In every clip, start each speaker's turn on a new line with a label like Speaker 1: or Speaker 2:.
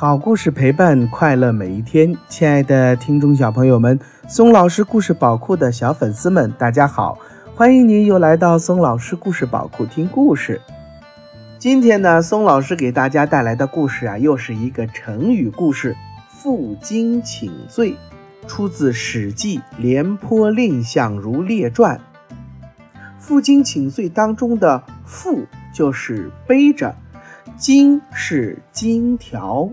Speaker 1: 好故事陪伴快乐每一天，亲爱的听众小朋友们，松老师故事宝库的小粉丝们，大家好，欢迎您又来到松老师故事宝库听故事。今天呢，松老师给大家带来的故事啊，又是一个成语故事“负荆请罪”，出自《史记·廉颇蔺相如列传》。负荆请罪当中的“负”就是背着。荆是荆条，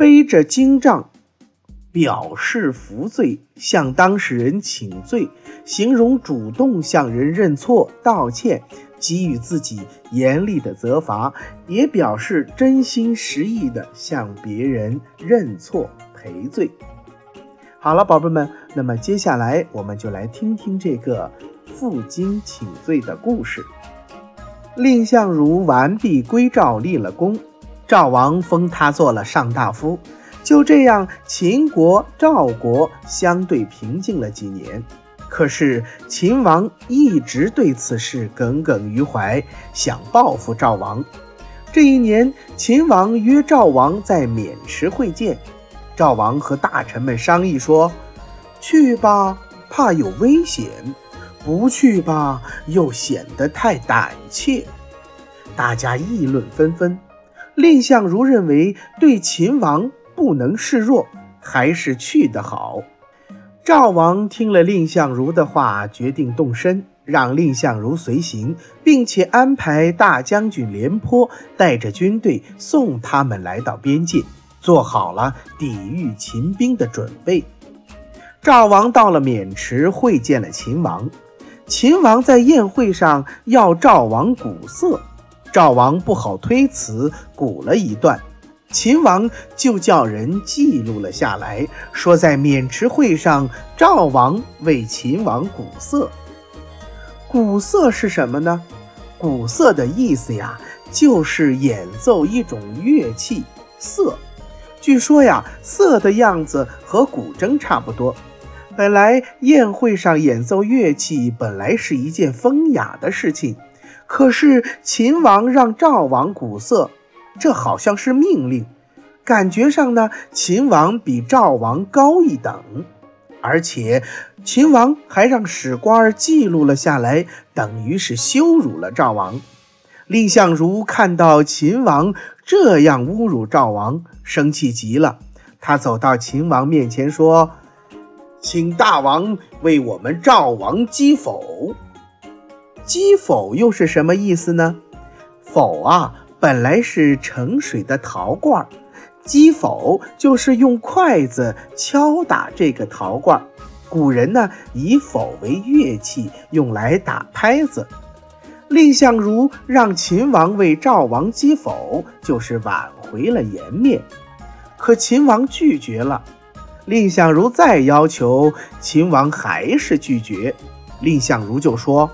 Speaker 1: 背着荆杖，表示服罪，向当事人请罪，形容主动向人认错道歉，给予自己严厉的责罚，也表示真心实意的向别人认错赔罪。好了，宝贝们，那么接下来我们就来听听这个负荆请罪的故事。蔺相如完璧归赵，立了功，赵王封他做了上大夫。就这样，秦国、赵国相对平静了几年。可是秦王一直对此事耿耿于怀，想报复赵王。这一年，秦王约赵王在渑池会见。赵王和大臣们商议说：“去吧，怕有危险。”不去吧，又显得太胆怯，大家议论纷纷。蔺相如认为对秦王不能示弱，还是去的好。赵王听了蔺相如的话，决定动身，让蔺相如随行，并且安排大将军廉颇带着军队送他们来到边界，做好了抵御秦兵的准备。赵王到了渑池，会见了秦王。秦王在宴会上要赵王鼓瑟，赵王不好推辞，鼓了一段。秦王就叫人记录了下来，说在渑池会上，赵王为秦王鼓瑟。鼓瑟是什么呢？鼓瑟的意思呀，就是演奏一种乐器瑟。据说呀，瑟的样子和古筝差不多。本来宴会上演奏乐器本来是一件风雅的事情，可是秦王让赵王鼓瑟，这好像是命令。感觉上呢，秦王比赵王高一等，而且秦王还让史官记录了下来，等于是羞辱了赵王。蔺相如看到秦王这样侮辱赵王，生气极了。他走到秦王面前说。请大王为我们赵王击否。击否又是什么意思呢？否啊，本来是盛水的陶罐，击否就是用筷子敲打这个陶罐。古人呢，以否为乐器，用来打拍子。蔺相如让秦王为赵王击否，就是挽回了颜面。可秦王拒绝了。蔺相如再要求，秦王还是拒绝。蔺相如就说：“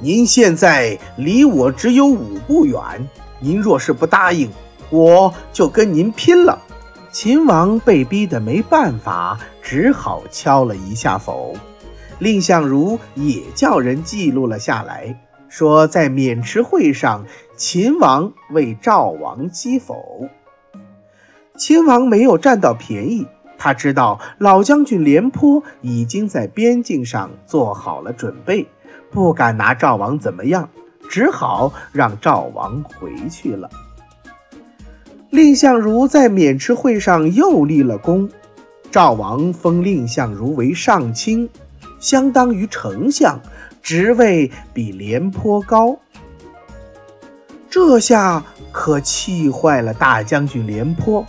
Speaker 1: 您现在离我只有五步远，您若是不答应，我就跟您拼了。”秦王被逼得没办法，只好敲了一下否。蔺相如也叫人记录了下来，说在渑池会上，秦王为赵王击否。秦王没有占到便宜，他知道老将军廉颇已经在边境上做好了准备，不敢拿赵王怎么样，只好让赵王回去了。蔺相如在渑池会上又立了功，赵王封蔺相如为上卿，相当于丞相，职位比廉颇高。这下可气坏了大将军廉颇。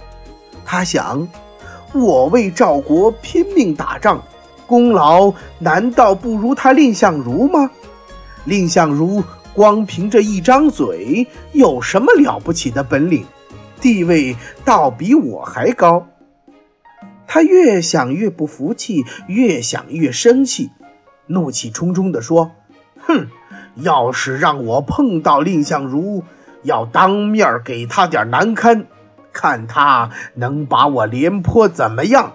Speaker 1: 他想，我为赵国拼命打仗，功劳难道不如他蔺相如吗？蔺相如光凭着一张嘴，有什么了不起的本领？地位倒比我还高。他越想越不服气，越想越生气，怒气冲冲地说：“哼，要是让我碰到蔺相如，要当面给他点难堪。”看他能把我廉颇怎么样？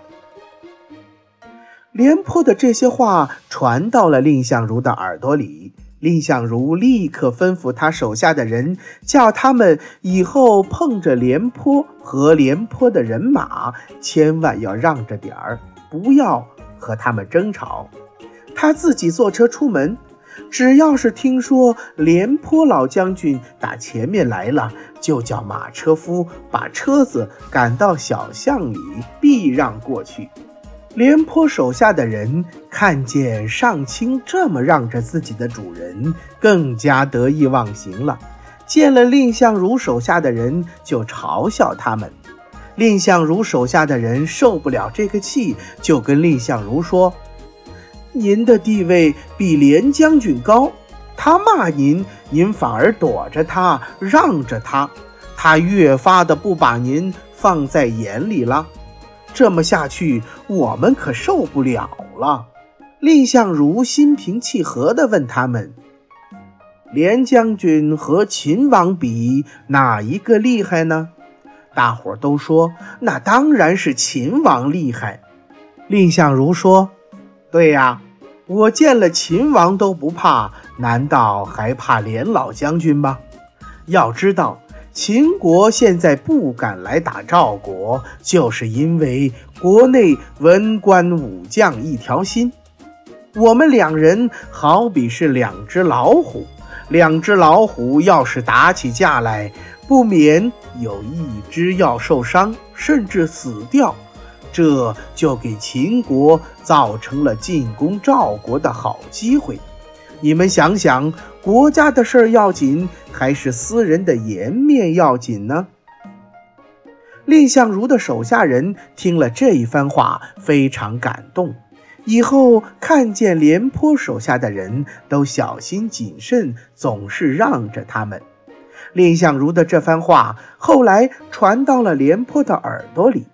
Speaker 1: 廉颇的这些话传到了蔺相如的耳朵里，蔺相如立刻吩咐他手下的人，叫他们以后碰着廉颇和廉颇的人马，千万要让着点儿，不要和他们争吵。他自己坐车出门，只要是听说廉颇老将军打前面来了，就叫马车夫把车子赶到小巷里避让过去。廉颇手下的人看见上卿这么让着自己的主人，更加得意忘形了。见了蔺相如手下的人，就嘲笑他们。蔺相如手下的人受不了这个气，就跟蔺相如说：“您的地位比廉将军高，他骂您，您反而躲着他，让着他，他越发的不把您放在眼里了。”这么下去，我们可受不了了。蔺相如心平气和地问他们：“廉将军和秦王比，哪一个厉害呢？”大伙儿都说：“那当然是秦王厉害。”蔺相如说：“对呀，我见了秦王都不怕，难道还怕廉老将军吗？要知道。”秦国现在不敢来打赵国，就是因为国内文官武将一条心。我们两人好比是两只老虎，两只老虎要是打起架来，不免有一只要受伤，甚至死掉，这就给秦国造成了进攻赵国的好机会。你们想想，国家的事儿要紧，还是私人的颜面要紧呢？蔺相如的手下人听了这一番话，非常感动，以后看见廉颇手下的人都小心谨慎，总是让着他们。蔺相如的这番话后来传到了廉颇的耳朵里，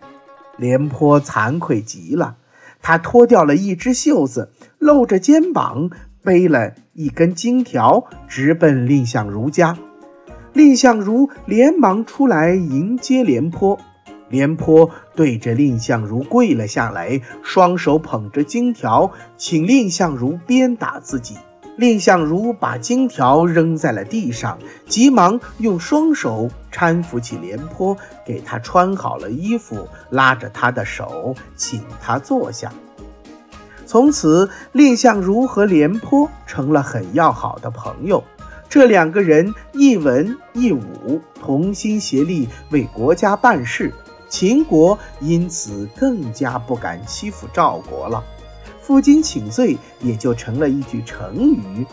Speaker 1: 廉颇惭愧极了，他脱掉了一只袖子，露着肩膀。背了一根金条，直奔蔺相如家。蔺相如连忙出来迎接廉颇。廉颇对着蔺相如跪了下来，双手捧着金条，请蔺相如鞭打自己。蔺相如把金条扔在了地上，急忙用双手搀扶起廉颇，给他穿好了衣服，拉着他的手，请他坐下。从此，蔺相如和廉颇成了很要好的朋友。这两个人一文一武，同心协力为国家办事，秦国因此更加不敢欺负赵国了。负荆请罪也就成了一句成语。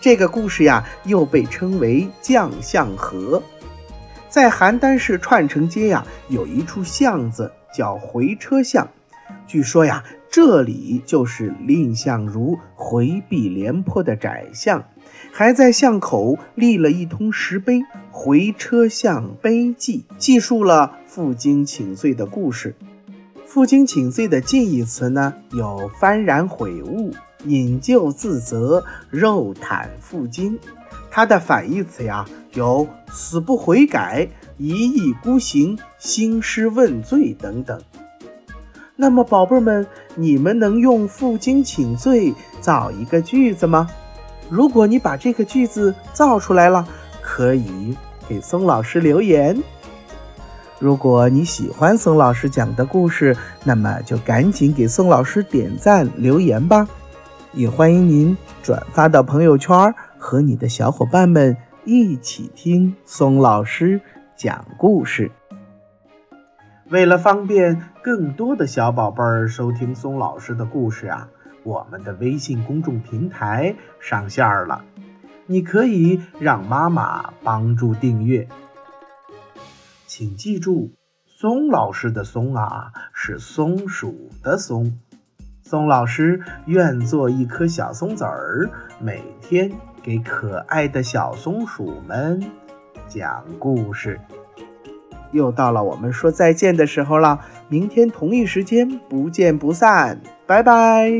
Speaker 1: 这个故事呀，又被称为将相和。在邯郸市串城街呀，有一处巷子叫回车巷。据说呀，这里就是蔺相如回避廉颇的窄巷，还在巷口立了一通石碑《回车巷碑记》，记述了负荆请罪的故事。负荆请罪的近义词呢，有幡然悔悟、引咎自责、肉袒负荆。它的反义词呀，有死不悔改、一意孤行、兴师问罪等等。那么，宝贝们，你们能用负荆请罪造一个句子吗？如果你把这个句子造出来了，可以给松老师留言。如果你喜欢松老师讲的故事，那么就赶紧给松老师点赞留言吧。也欢迎您转发到朋友圈，和你的小伙伴们一起听松老师讲故事。为了方便更多的小宝贝儿收听松老师的故事啊，我们的微信公众平台上线了，你可以让妈妈帮助订阅。请记住，松老师的“松”啊是松鼠的“松”。松老师愿做一颗小松子儿，每天给可爱的小松鼠们讲故事。又到了我们说再见的时候了，明天同一时间不见不散，拜拜。